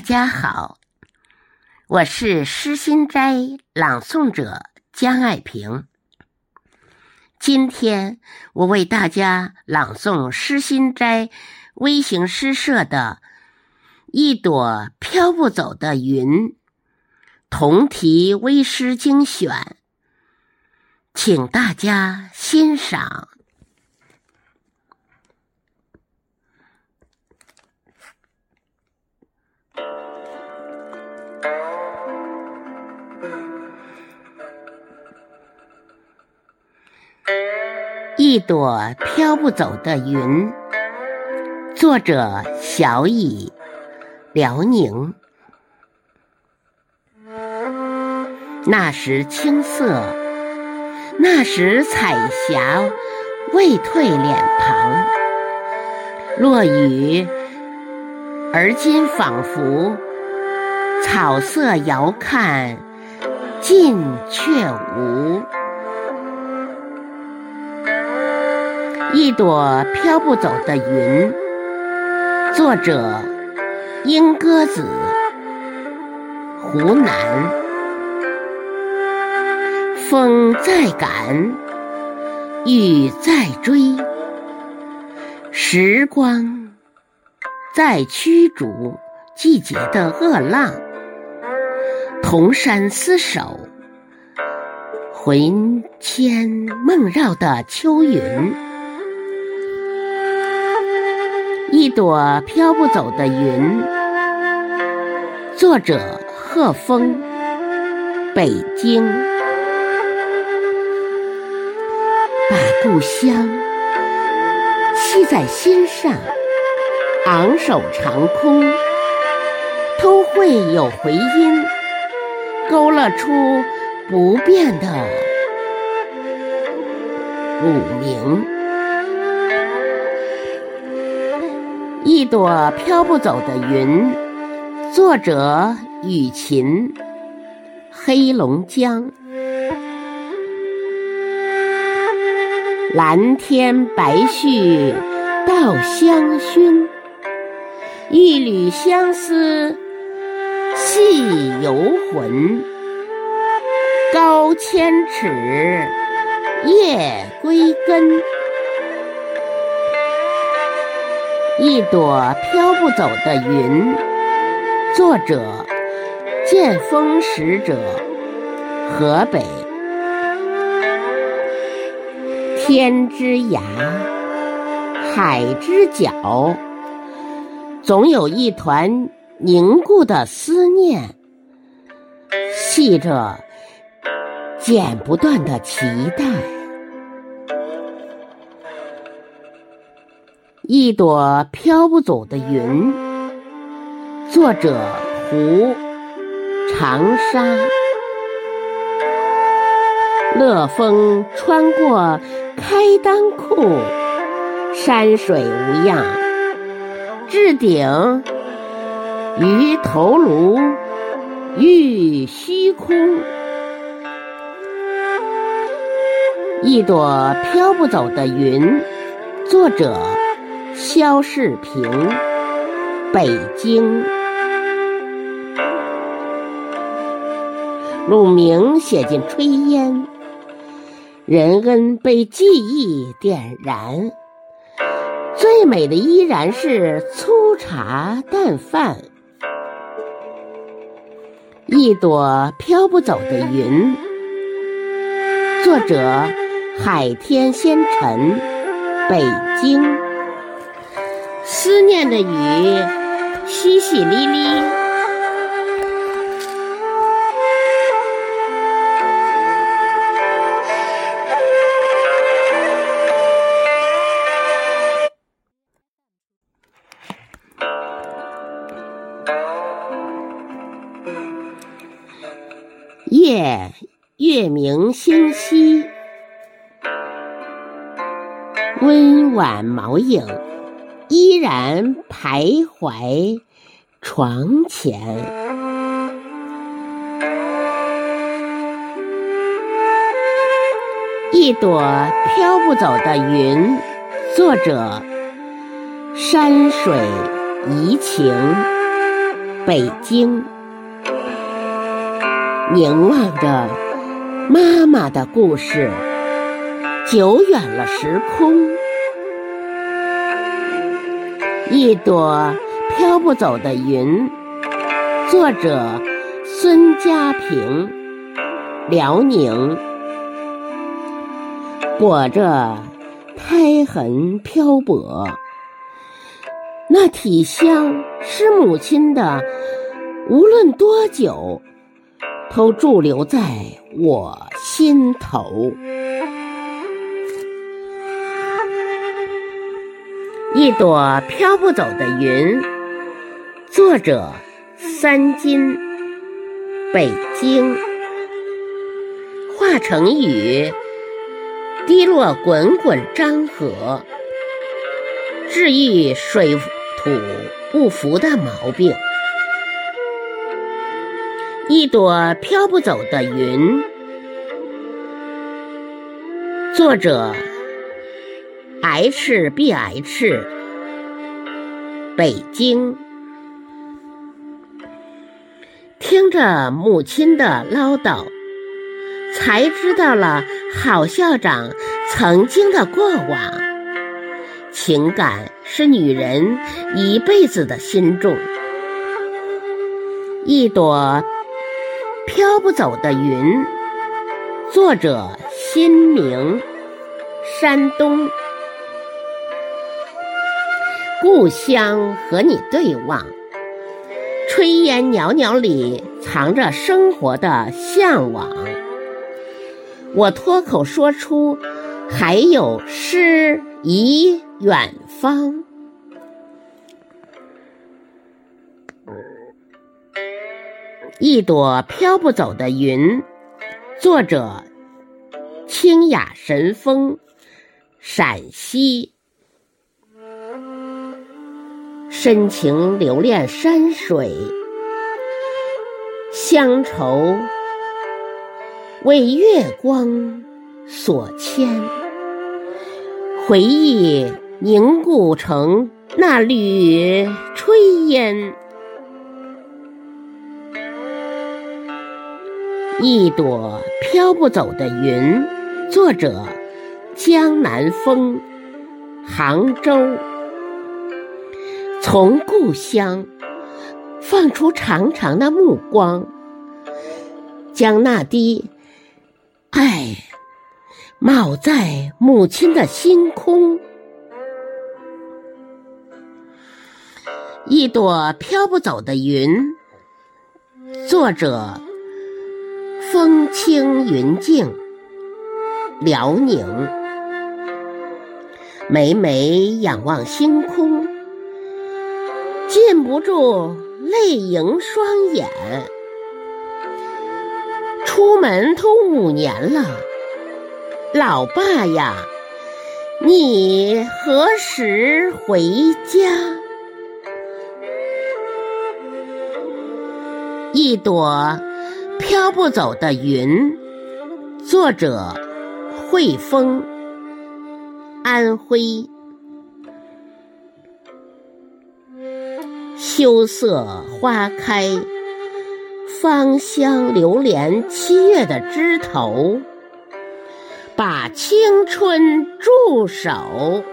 大家好，我是诗心斋朗诵者江爱萍。今天我为大家朗诵诗心斋微型诗社的一朵飘不走的云同题微诗精选，请大家欣赏。一朵飘不走的云，作者小乙，辽宁。那时青涩，那时彩霞未褪脸庞。落雨，而今仿佛草色遥看近却无。一朵飘不走的云，作者莺歌子，湖南。风在赶，雨在追，时光在驱逐季节的恶浪。铜山厮守，魂牵梦绕的秋云。一朵飘不走的云，作者贺峰，北京。把故乡系在心上，昂首长空，都会有回音，勾勒出不变的乳名。一朵飘不走的云，作者雨琴，黑龙江。蓝天白絮稻香熏，一缕相思系游魂。高千尺夜归根。一朵飘不走的云，作者剑锋使者，河北。天之涯，海之角，总有一团凝固的思念，系着剪不断的脐带。一朵飘不走的云，作者胡长沙。乐风穿过开裆裤，山水无恙，置顶于头颅欲虚空。一朵飘不走的云，作者。肖世平，北京。鲁明写进炊烟，仁恩被记忆点燃。最美的依然是粗茶淡饭。一朵飘不走的云，作者海天仙尘，北京。思念的雨，淅淅沥沥。夜，月明星稀，温婉毛影。依然徘徊床前，一朵飘不走的云。作者：山水怡情，北京，凝望着妈妈的故事，久远了时空。一朵飘不走的云，作者孙家平，辽宁，裹着胎痕漂泊。那体香是母亲的，无论多久，都驻留在我心头。一朵飘不走的云，作者三金，北京，化成雨，滴落滚滚漳河，治愈水。土不服的毛病。一朵飘不走的云，作者 H B H，北京。听着母亲的唠叨，才知道了郝校长曾经的过往。情感是女人一辈子的心重。一朵飘不走的云，作者新明，山东。故乡和你对望，炊烟袅袅里藏着生活的向往。我脱口说出，还有诗与。远方，一朵飘不走的云。作者：清雅神风，陕西。深情留恋山水，乡愁为月光所牵，回忆。凝固成那缕炊烟，一朵飘不走的云。作者：江南风，杭州。从故乡放出长长的目光，将那滴爱冒在母亲的星空。一朵飘不走的云，作者：风轻云静，辽宁。每每仰望星空，禁不住泪盈双眼。出门都五年了，老爸呀，你何时回家？一朵飘不走的云，作者：惠风，安徽。秋色花开，芳香流连七月的枝头，把青春驻守。